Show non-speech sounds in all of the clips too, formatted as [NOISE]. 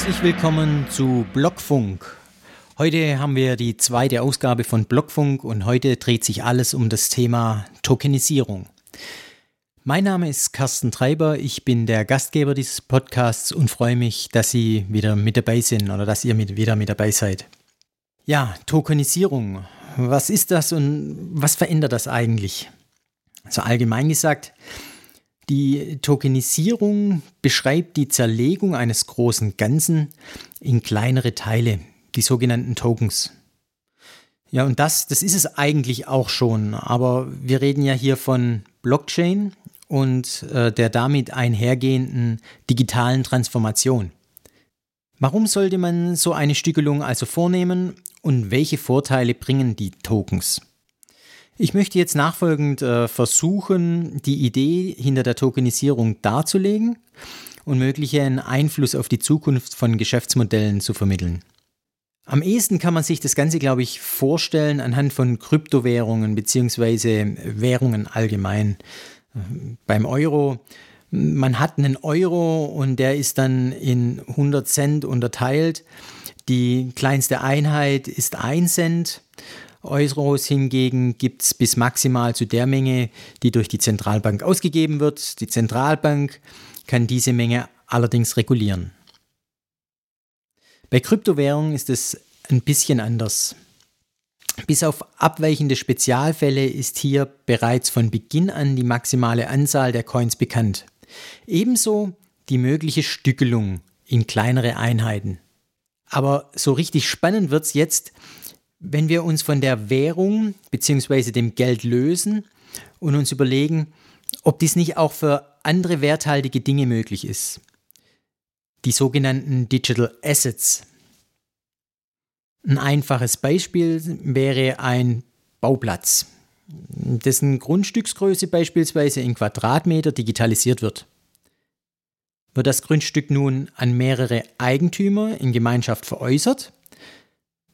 Herzlich willkommen zu Blockfunk. Heute haben wir die zweite Ausgabe von Blockfunk und heute dreht sich alles um das Thema Tokenisierung. Mein Name ist Carsten Treiber, ich bin der Gastgeber dieses Podcasts und freue mich, dass Sie wieder mit dabei sind oder dass ihr mit, wieder mit dabei seid. Ja, Tokenisierung. Was ist das und was verändert das eigentlich? Also allgemein gesagt, die Tokenisierung beschreibt die Zerlegung eines großen Ganzen in kleinere Teile, die sogenannten Tokens. Ja, und das, das ist es eigentlich auch schon, aber wir reden ja hier von Blockchain und äh, der damit einhergehenden digitalen Transformation. Warum sollte man so eine Stückelung also vornehmen und welche Vorteile bringen die Tokens? Ich möchte jetzt nachfolgend äh, versuchen, die Idee hinter der Tokenisierung darzulegen und möglichen Einfluss auf die Zukunft von Geschäftsmodellen zu vermitteln. Am ehesten kann man sich das Ganze, glaube ich, vorstellen anhand von Kryptowährungen bzw. Währungen allgemein beim Euro. Man hat einen Euro und der ist dann in 100 Cent unterteilt. Die kleinste Einheit ist 1 Cent. Euros hingegen gibt es bis maximal zu der Menge, die durch die Zentralbank ausgegeben wird. Die Zentralbank kann diese Menge allerdings regulieren. Bei Kryptowährungen ist es ein bisschen anders. Bis auf abweichende Spezialfälle ist hier bereits von Beginn an die maximale Anzahl der Coins bekannt. Ebenso die mögliche Stückelung in kleinere Einheiten. Aber so richtig spannend wird es jetzt, wenn wir uns von der Währung bzw. dem Geld lösen und uns überlegen, ob dies nicht auch für andere werthaltige Dinge möglich ist. Die sogenannten Digital Assets. Ein einfaches Beispiel wäre ein Bauplatz, dessen Grundstücksgröße beispielsweise in Quadratmeter digitalisiert wird. Wird das Grundstück nun an mehrere Eigentümer in Gemeinschaft veräußert,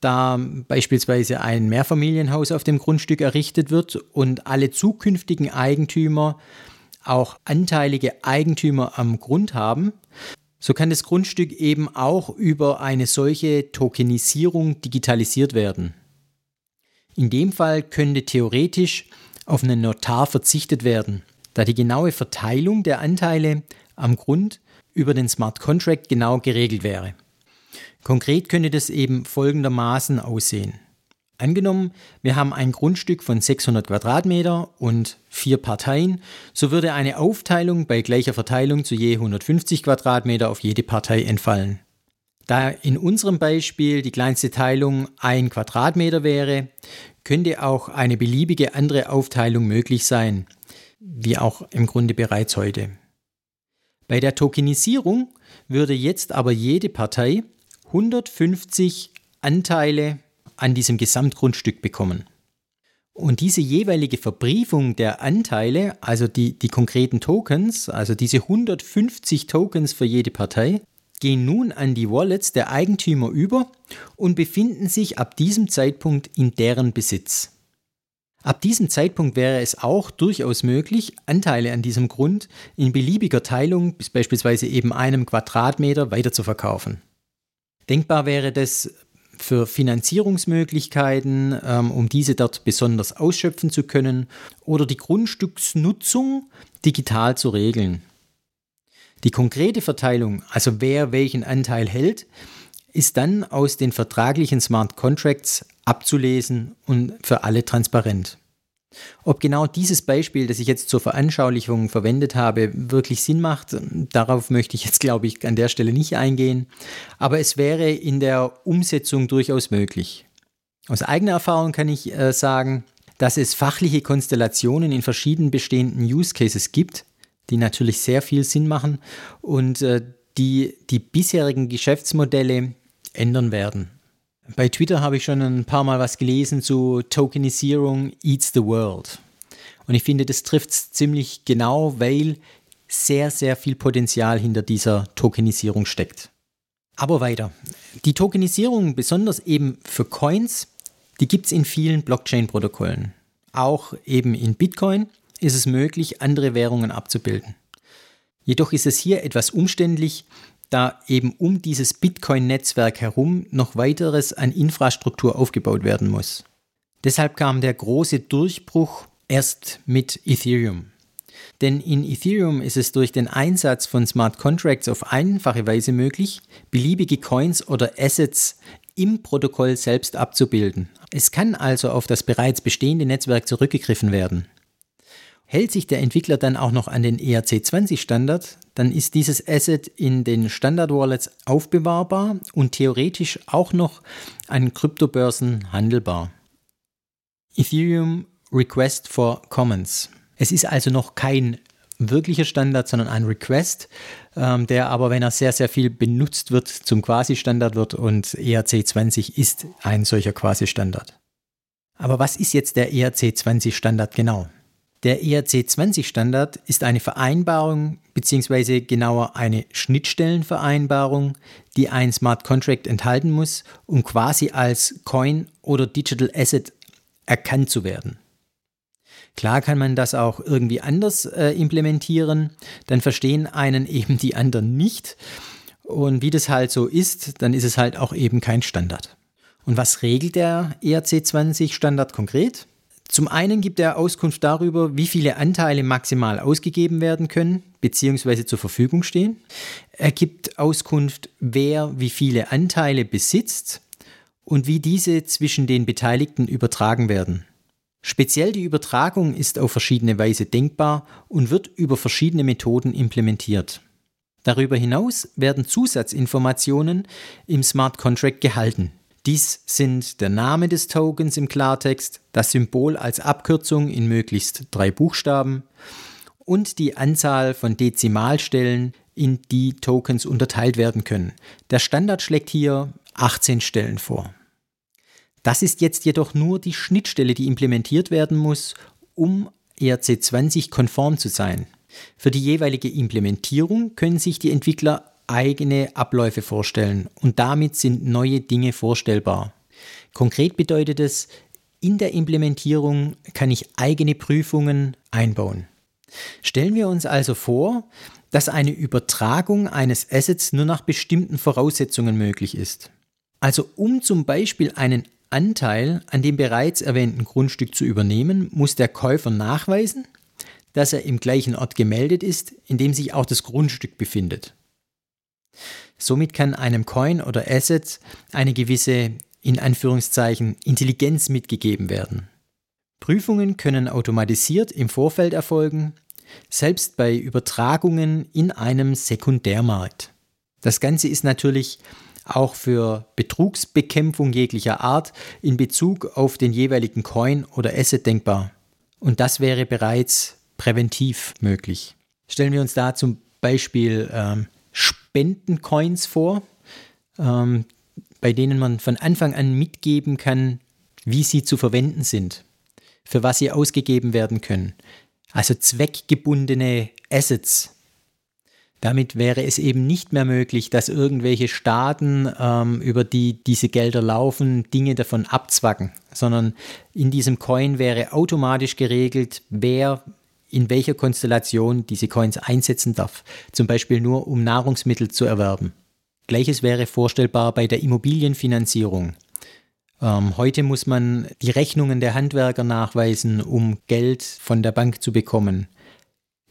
da beispielsweise ein Mehrfamilienhaus auf dem Grundstück errichtet wird und alle zukünftigen Eigentümer auch anteilige Eigentümer am Grund haben, so kann das Grundstück eben auch über eine solche Tokenisierung digitalisiert werden. In dem Fall könnte theoretisch auf einen Notar verzichtet werden, da die genaue Verteilung der Anteile am Grund über den Smart Contract genau geregelt wäre. Konkret könnte das eben folgendermaßen aussehen. Angenommen, wir haben ein Grundstück von 600 Quadratmeter und vier Parteien, so würde eine Aufteilung bei gleicher Verteilung zu je 150 Quadratmeter auf jede Partei entfallen. Da in unserem Beispiel die kleinste Teilung ein Quadratmeter wäre, könnte auch eine beliebige andere Aufteilung möglich sein, wie auch im Grunde bereits heute. Bei der Tokenisierung würde jetzt aber jede Partei 150 Anteile an diesem Gesamtgrundstück bekommen. Und diese jeweilige Verbriefung der Anteile, also die, die konkreten Tokens, also diese 150 Tokens für jede Partei, gehen nun an die Wallets der Eigentümer über und befinden sich ab diesem Zeitpunkt in deren Besitz. Ab diesem Zeitpunkt wäre es auch durchaus möglich, Anteile an diesem Grund in beliebiger Teilung bis beispielsweise eben einem Quadratmeter weiterzuverkaufen. Denkbar wäre das für Finanzierungsmöglichkeiten, ähm, um diese dort besonders ausschöpfen zu können oder die Grundstücksnutzung digital zu regeln. Die konkrete Verteilung, also wer welchen Anteil hält, ist dann aus den vertraglichen Smart Contracts abzulesen und für alle transparent. Ob genau dieses Beispiel, das ich jetzt zur Veranschaulichung verwendet habe, wirklich Sinn macht, darauf möchte ich jetzt, glaube ich, an der Stelle nicht eingehen. Aber es wäre in der Umsetzung durchaus möglich. Aus eigener Erfahrung kann ich äh, sagen, dass es fachliche Konstellationen in verschiedenen bestehenden Use Cases gibt, die natürlich sehr viel Sinn machen und äh, die die bisherigen Geschäftsmodelle ändern werden. Bei Twitter habe ich schon ein paar Mal was gelesen zu Tokenisierung eats the world. Und ich finde, das trifft es ziemlich genau, weil sehr, sehr viel Potenzial hinter dieser Tokenisierung steckt. Aber weiter. Die Tokenisierung, besonders eben für Coins, die gibt es in vielen Blockchain-Protokollen. Auch eben in Bitcoin ist es möglich, andere Währungen abzubilden. Jedoch ist es hier etwas umständlich, da eben um dieses Bitcoin-Netzwerk herum noch weiteres an Infrastruktur aufgebaut werden muss. Deshalb kam der große Durchbruch erst mit Ethereum. Denn in Ethereum ist es durch den Einsatz von Smart Contracts auf einfache Weise möglich, beliebige Coins oder Assets im Protokoll selbst abzubilden. Es kann also auf das bereits bestehende Netzwerk zurückgegriffen werden. Hält sich der Entwickler dann auch noch an den ERC20-Standard, dann ist dieses Asset in den Standard-Wallets aufbewahrbar und theoretisch auch noch an Kryptobörsen handelbar. Ethereum Request for Commons. Es ist also noch kein wirklicher Standard, sondern ein Request, ähm, der aber, wenn er sehr, sehr viel benutzt wird, zum Quasi-Standard wird und ERC20 ist ein solcher Quasi-Standard. Aber was ist jetzt der ERC20-Standard genau? Der ERC20-Standard ist eine Vereinbarung bzw. genauer eine Schnittstellenvereinbarung, die ein Smart Contract enthalten muss, um quasi als Coin oder Digital Asset erkannt zu werden. Klar kann man das auch irgendwie anders äh, implementieren, dann verstehen einen [LAUGHS] eben die anderen nicht. Und wie das halt so ist, dann ist es halt auch eben kein Standard. Und was regelt der ERC20 Standard konkret? Zum einen gibt er Auskunft darüber, wie viele Anteile maximal ausgegeben werden können bzw. zur Verfügung stehen. Er gibt Auskunft, wer wie viele Anteile besitzt und wie diese zwischen den Beteiligten übertragen werden. Speziell die Übertragung ist auf verschiedene Weise denkbar und wird über verschiedene Methoden implementiert. Darüber hinaus werden Zusatzinformationen im Smart Contract gehalten. Dies sind der Name des Tokens im Klartext, das Symbol als Abkürzung in möglichst drei Buchstaben und die Anzahl von Dezimalstellen, in die Tokens unterteilt werden können. Der Standard schlägt hier 18 Stellen vor. Das ist jetzt jedoch nur die Schnittstelle, die implementiert werden muss, um ERC20 konform zu sein. Für die jeweilige Implementierung können sich die Entwickler eigene Abläufe vorstellen und damit sind neue Dinge vorstellbar. Konkret bedeutet es, in der Implementierung kann ich eigene Prüfungen einbauen. Stellen wir uns also vor, dass eine Übertragung eines Assets nur nach bestimmten Voraussetzungen möglich ist. Also um zum Beispiel einen Anteil an dem bereits erwähnten Grundstück zu übernehmen, muss der Käufer nachweisen, dass er im gleichen Ort gemeldet ist, in dem sich auch das Grundstück befindet. Somit kann einem Coin oder Asset eine gewisse, in Anführungszeichen, Intelligenz mitgegeben werden. Prüfungen können automatisiert im Vorfeld erfolgen, selbst bei Übertragungen in einem Sekundärmarkt. Das Ganze ist natürlich auch für Betrugsbekämpfung jeglicher Art in Bezug auf den jeweiligen Coin oder Asset denkbar. Und das wäre bereits präventiv möglich. Stellen wir uns da zum Beispiel ähm, Spendencoins vor, ähm, bei denen man von Anfang an mitgeben kann, wie sie zu verwenden sind, für was sie ausgegeben werden können. Also zweckgebundene Assets, damit wäre es eben nicht mehr möglich, dass irgendwelche Staaten, ähm, über die diese Gelder laufen, Dinge davon abzwacken, sondern in diesem Coin wäre automatisch geregelt, wer in welcher Konstellation diese Coins einsetzen darf, zum Beispiel nur um Nahrungsmittel zu erwerben. Gleiches wäre vorstellbar bei der Immobilienfinanzierung. Ähm, heute muss man die Rechnungen der Handwerker nachweisen, um Geld von der Bank zu bekommen.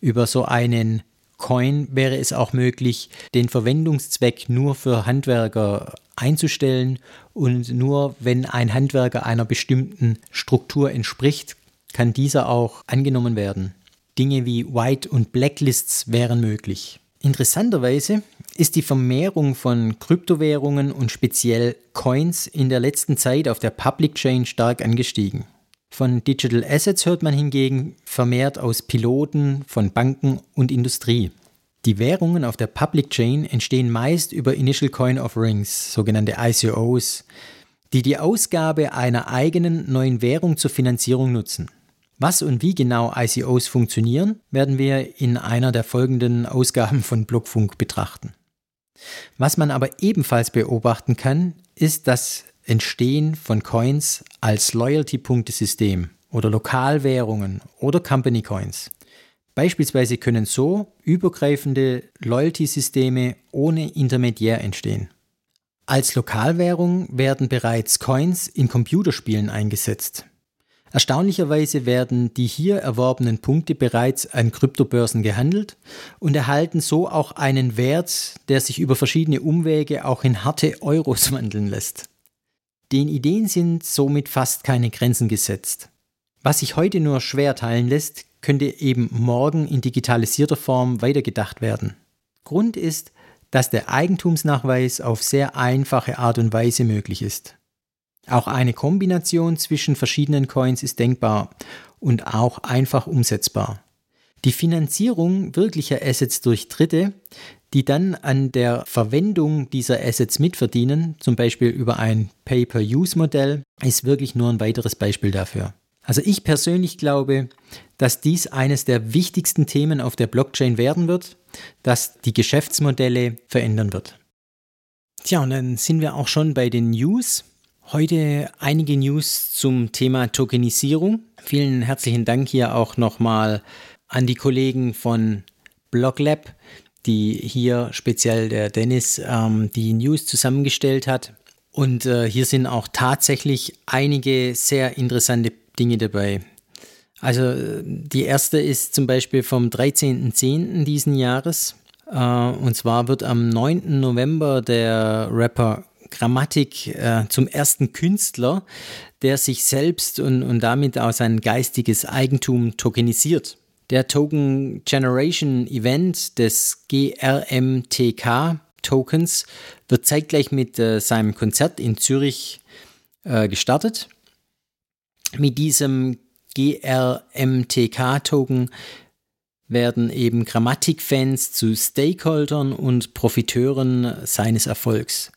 Über so einen Coin wäre es auch möglich, den Verwendungszweck nur für Handwerker einzustellen und nur wenn ein Handwerker einer bestimmten Struktur entspricht, kann dieser auch angenommen werden. Dinge wie White- und Blacklists wären möglich. Interessanterweise ist die Vermehrung von Kryptowährungen und speziell Coins in der letzten Zeit auf der Public Chain stark angestiegen. Von Digital Assets hört man hingegen vermehrt aus Piloten von Banken und Industrie. Die Währungen auf der Public Chain entstehen meist über Initial Coin Offerings, sogenannte ICOs, die die Ausgabe einer eigenen neuen Währung zur Finanzierung nutzen. Was und wie genau ICOs funktionieren, werden wir in einer der folgenden Ausgaben von Blockfunk betrachten. Was man aber ebenfalls beobachten kann, ist das Entstehen von Coins als Loyalty-Punktesystem oder Lokalwährungen oder Company Coins. Beispielsweise können so übergreifende Loyalty-Systeme ohne Intermediär entstehen. Als Lokalwährung werden bereits Coins in Computerspielen eingesetzt. Erstaunlicherweise werden die hier erworbenen Punkte bereits an Kryptobörsen gehandelt und erhalten so auch einen Wert, der sich über verschiedene Umwege auch in harte Euros [LAUGHS] wandeln lässt. Den Ideen sind somit fast keine Grenzen gesetzt. Was sich heute nur schwer teilen lässt, könnte eben morgen in digitalisierter Form weitergedacht werden. Grund ist, dass der Eigentumsnachweis auf sehr einfache Art und Weise möglich ist. Auch eine Kombination zwischen verschiedenen Coins ist denkbar und auch einfach umsetzbar. Die Finanzierung wirklicher Assets durch Dritte, die dann an der Verwendung dieser Assets mitverdienen, zum Beispiel über ein Pay-per-Use-Modell, ist wirklich nur ein weiteres Beispiel dafür. Also ich persönlich glaube, dass dies eines der wichtigsten Themen auf der Blockchain werden wird, das die Geschäftsmodelle verändern wird. Tja, und dann sind wir auch schon bei den News. Heute einige News zum Thema Tokenisierung. Vielen herzlichen Dank hier auch nochmal an die Kollegen von BlockLab, die hier speziell der Dennis ähm, die News zusammengestellt hat. Und äh, hier sind auch tatsächlich einige sehr interessante Dinge dabei. Also die erste ist zum Beispiel vom 13.10. diesen Jahres. Äh, und zwar wird am 9. November der Rapper Grammatik äh, zum ersten Künstler, der sich selbst und, und damit auch sein geistiges Eigentum tokenisiert. Der Token Generation Event des GRMTK Tokens wird zeitgleich mit äh, seinem Konzert in Zürich äh, gestartet. Mit diesem GRMTK-Token werden eben Grammatikfans zu Stakeholdern und Profiteuren seines Erfolgs.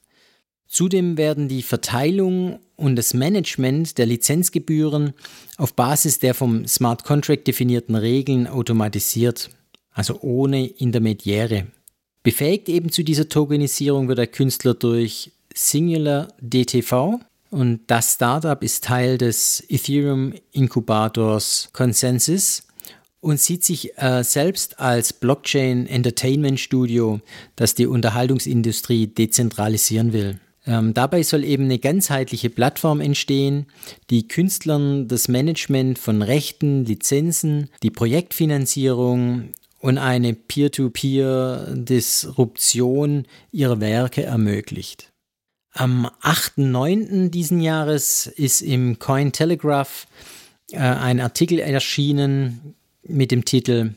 Zudem werden die Verteilung und das Management der Lizenzgebühren auf Basis der vom Smart Contract definierten Regeln automatisiert, also ohne Intermediäre. Befähigt eben zu dieser Tokenisierung wird der Künstler durch Singular DTV und das Startup ist Teil des Ethereum Inkubators Consensus und sieht sich äh, selbst als Blockchain Entertainment Studio, das die Unterhaltungsindustrie dezentralisieren will. Ähm, dabei soll eben eine ganzheitliche Plattform entstehen, die Künstlern das Management von Rechten, Lizenzen, die Projektfinanzierung und eine Peer-to-Peer-Disruption ihrer Werke ermöglicht. Am 8.9. diesen Jahres ist im Cointelegraph äh, ein Artikel erschienen mit dem Titel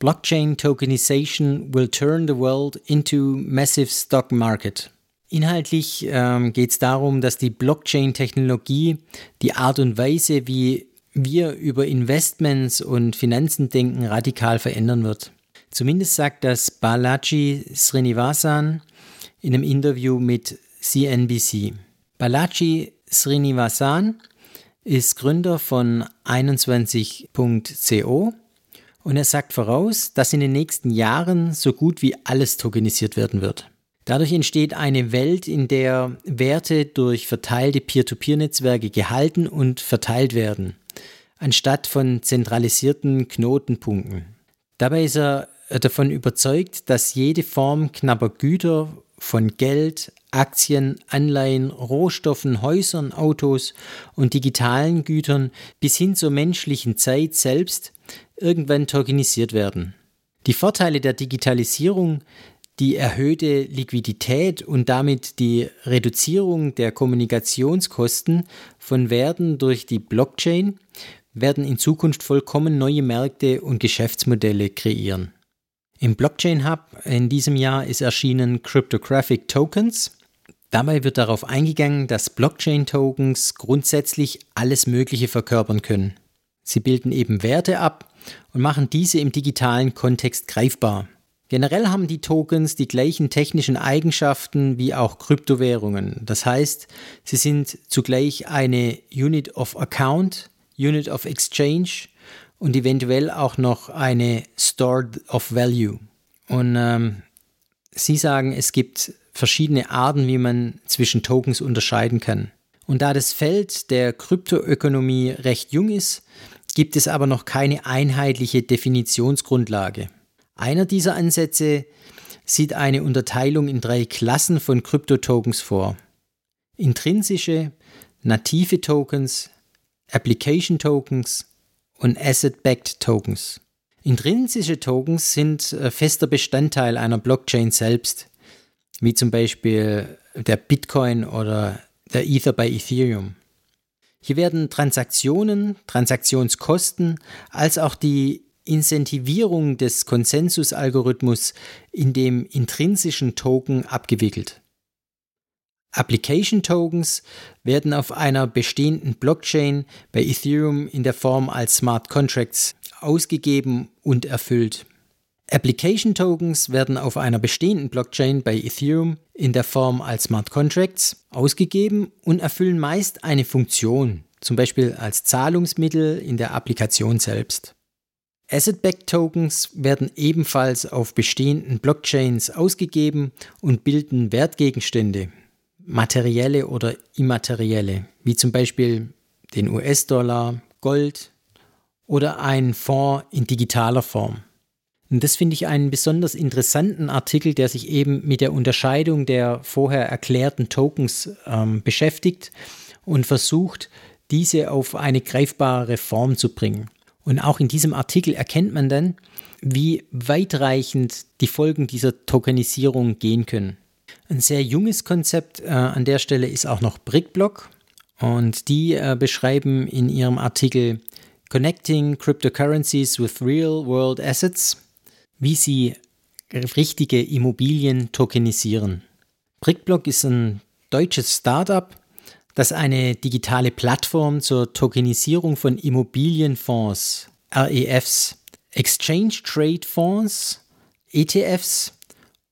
Blockchain Tokenization will turn the world into massive stock market. Inhaltlich ähm, geht es darum, dass die Blockchain-Technologie die Art und Weise, wie wir über Investments und Finanzen denken, radikal verändern wird. Zumindest sagt das Balaji Srinivasan in einem Interview mit CNBC. Balaji Srinivasan ist Gründer von 21.co und er sagt voraus, dass in den nächsten Jahren so gut wie alles tokenisiert werden wird. Dadurch entsteht eine Welt, in der Werte durch verteilte Peer-to-Peer-Netzwerke gehalten und verteilt werden, anstatt von zentralisierten Knotenpunkten. Dabei ist er davon überzeugt, dass jede Form knapper Güter von Geld, Aktien, Anleihen, Rohstoffen, Häusern, Autos und digitalen Gütern bis hin zur menschlichen Zeit selbst irgendwann tokenisiert werden. Die Vorteile der Digitalisierung die erhöhte Liquidität und damit die Reduzierung der Kommunikationskosten von Werten durch die Blockchain werden in Zukunft vollkommen neue Märkte und Geschäftsmodelle kreieren. Im Blockchain Hub in diesem Jahr ist erschienen Cryptographic Tokens. Dabei wird darauf eingegangen, dass Blockchain-Tokens grundsätzlich alles Mögliche verkörpern können. Sie bilden eben Werte ab und machen diese im digitalen Kontext greifbar. Generell haben die Tokens die gleichen technischen Eigenschaften wie auch Kryptowährungen. Das heißt, sie sind zugleich eine Unit of Account, Unit of Exchange und eventuell auch noch eine Stored of Value. Und ähm, Sie sagen, es gibt verschiedene Arten, wie man zwischen Tokens unterscheiden kann. Und da das Feld der Kryptoökonomie recht jung ist, gibt es aber noch keine einheitliche Definitionsgrundlage. Einer dieser Ansätze sieht eine Unterteilung in drei Klassen von Kryptotokens vor. Intrinsische, native Tokens, Application Tokens und Asset-Backed Tokens. Intrinsische Tokens sind äh, fester Bestandteil einer Blockchain selbst, wie zum Beispiel der Bitcoin oder der Ether bei Ethereum. Hier werden Transaktionen, Transaktionskosten als auch die Incentivierung des Konsensusalgorithmus in dem intrinsischen Token abgewickelt. Application Tokens werden auf einer bestehenden Blockchain bei Ethereum in der Form als Smart Contracts ausgegeben und erfüllt. Application Tokens werden auf einer bestehenden Blockchain bei Ethereum in der Form als Smart Contracts ausgegeben und erfüllen meist eine Funktion, zum Beispiel als Zahlungsmittel in der Applikation selbst. Asset-Backed Tokens werden ebenfalls auf bestehenden Blockchains ausgegeben und bilden Wertgegenstände, materielle oder immaterielle, wie zum Beispiel den US-Dollar, Gold oder einen Fonds in digitaler Form. Und das finde ich einen besonders interessanten Artikel, der sich eben mit der Unterscheidung der vorher erklärten Tokens ähm, beschäftigt und versucht, diese auf eine greifbare Form zu bringen. Und auch in diesem Artikel erkennt man dann, wie weitreichend die Folgen dieser Tokenisierung gehen können. Ein sehr junges Konzept äh, an der Stelle ist auch noch Brickblock und die äh, beschreiben in ihrem Artikel Connecting Cryptocurrencies with Real World Assets wie sie richtige Immobilien tokenisieren. Brickblock ist ein deutsches Startup, das eine digitale Plattform zur Tokenisierung von Immobilienfonds, REFs, Exchange Trade Fonds, ETFs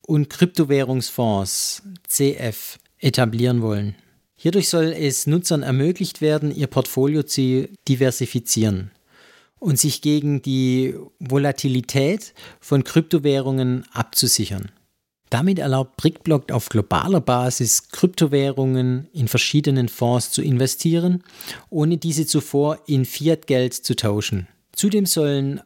und Kryptowährungsfonds, CF, etablieren wollen. Hierdurch soll es Nutzern ermöglicht werden, ihr Portfolio zu diversifizieren und sich gegen die Volatilität von Kryptowährungen abzusichern. Damit erlaubt BrickBlock auf globaler Basis Kryptowährungen in verschiedenen Fonds zu investieren, ohne diese zuvor in Fiat-Geld zu tauschen. Zudem sollen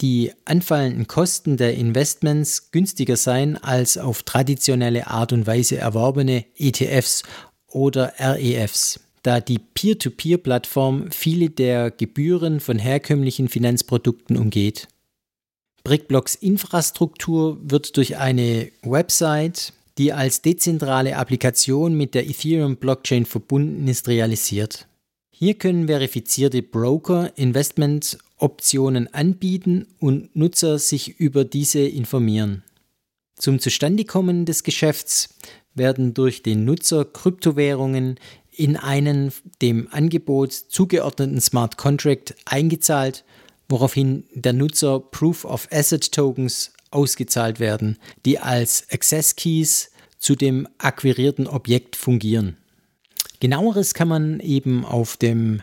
die anfallenden Kosten der Investments günstiger sein als auf traditionelle Art und Weise erworbene ETFs oder REFs da die Peer-to-Peer-Plattform viele der Gebühren von herkömmlichen Finanzprodukten umgeht. BrickBlocks Infrastruktur wird durch eine Website, die als dezentrale Applikation mit der Ethereum-Blockchain verbunden ist, realisiert. Hier können verifizierte Broker Investmentoptionen anbieten und Nutzer sich über diese informieren. Zum Zustandekommen des Geschäfts werden durch den Nutzer Kryptowährungen in einen dem Angebot zugeordneten Smart Contract eingezahlt, woraufhin der Nutzer Proof of Asset Tokens ausgezahlt werden, die als Access Keys zu dem akquirierten Objekt fungieren. Genaueres kann man eben auf dem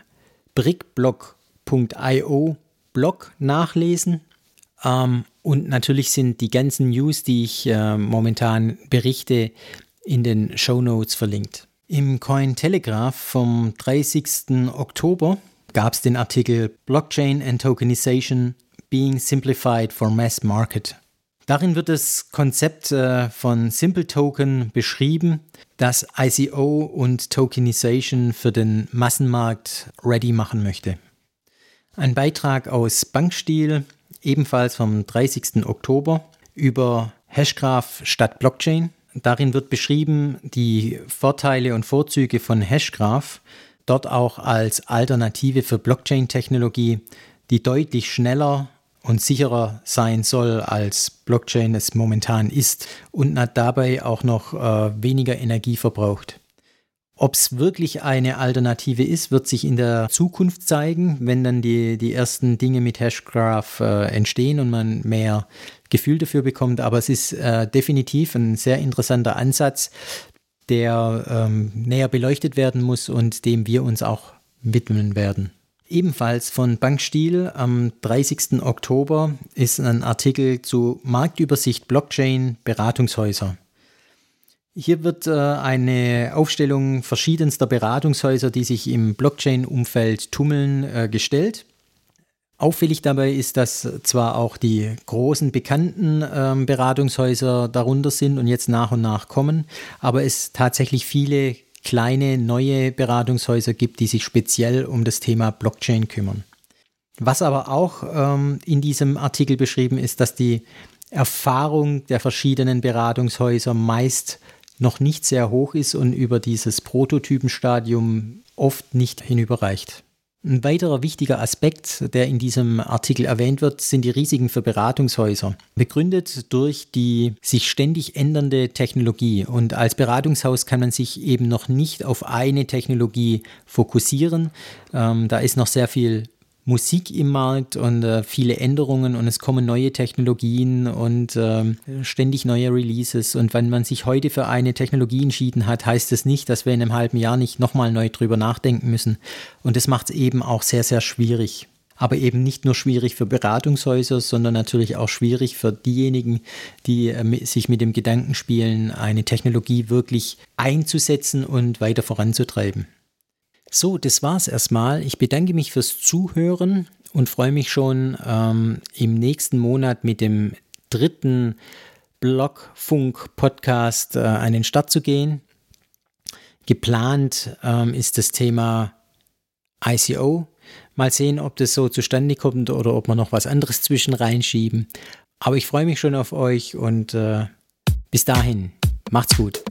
brickblock.io Blog nachlesen. Ähm, und natürlich sind die ganzen News, die ich äh, momentan berichte, in den Show Notes verlinkt. Im Cointelegraph vom 30. Oktober gab es den Artikel Blockchain and Tokenization Being Simplified for Mass Market. Darin wird das Konzept äh, von Simple Token beschrieben, das ICO und Tokenization für den Massenmarkt ready machen möchte. Ein Beitrag aus Bankstil, ebenfalls vom 30. Oktober, über Hashgraph statt Blockchain. Darin wird beschrieben die Vorteile und Vorzüge von Hashgraph, dort auch als Alternative für Blockchain-Technologie, die deutlich schneller und sicherer sein soll, als Blockchain es momentan ist und dabei auch noch äh, weniger Energie verbraucht. Ob es wirklich eine Alternative ist, wird sich in der Zukunft zeigen, wenn dann die, die ersten Dinge mit Hashgraph äh, entstehen und man mehr Gefühl dafür bekommt. Aber es ist äh, definitiv ein sehr interessanter Ansatz, der ähm, näher beleuchtet werden muss und dem wir uns auch widmen werden. Ebenfalls von Bankstil am 30. Oktober ist ein Artikel zu Marktübersicht Blockchain Beratungshäuser. Hier wird äh, eine Aufstellung verschiedenster Beratungshäuser, die sich im Blockchain-Umfeld tummeln, äh, gestellt. Auffällig dabei ist, dass zwar auch die großen bekannten ähm, Beratungshäuser darunter sind und jetzt nach und nach kommen, aber es tatsächlich viele kleine neue Beratungshäuser gibt, die sich speziell um das Thema Blockchain kümmern. Was aber auch ähm, in diesem Artikel beschrieben ist, dass die Erfahrung der verschiedenen Beratungshäuser meist noch nicht sehr hoch ist und über dieses Prototypenstadium oft nicht hinüberreicht. Ein weiterer wichtiger Aspekt, der in diesem Artikel erwähnt wird, sind die Risiken für Beratungshäuser. Begründet durch die sich ständig ändernde Technologie. Und als Beratungshaus kann man sich eben noch nicht auf eine Technologie fokussieren. Ähm, da ist noch sehr viel Musik im Markt und äh, viele Änderungen und es kommen neue Technologien und äh, ständig neue Releases. Und wenn man sich heute für eine Technologie entschieden hat, heißt das nicht, dass wir in einem halben Jahr nicht nochmal neu drüber nachdenken müssen. Und das macht es eben auch sehr, sehr schwierig. Aber eben nicht nur schwierig für Beratungshäuser, sondern natürlich auch schwierig für diejenigen, die äh, sich mit dem Gedanken spielen, eine Technologie wirklich einzusetzen und weiter voranzutreiben. So, das war's erstmal. Ich bedanke mich fürs Zuhören und freue mich schon ähm, im nächsten Monat mit dem dritten Blogfunk-Podcast äh, an den Start zu gehen. Geplant ähm, ist das Thema ICO. Mal sehen, ob das so zustande kommt oder ob wir noch was anderes zwischen reinschieben. Aber ich freue mich schon auf euch und äh, bis dahin, macht's gut.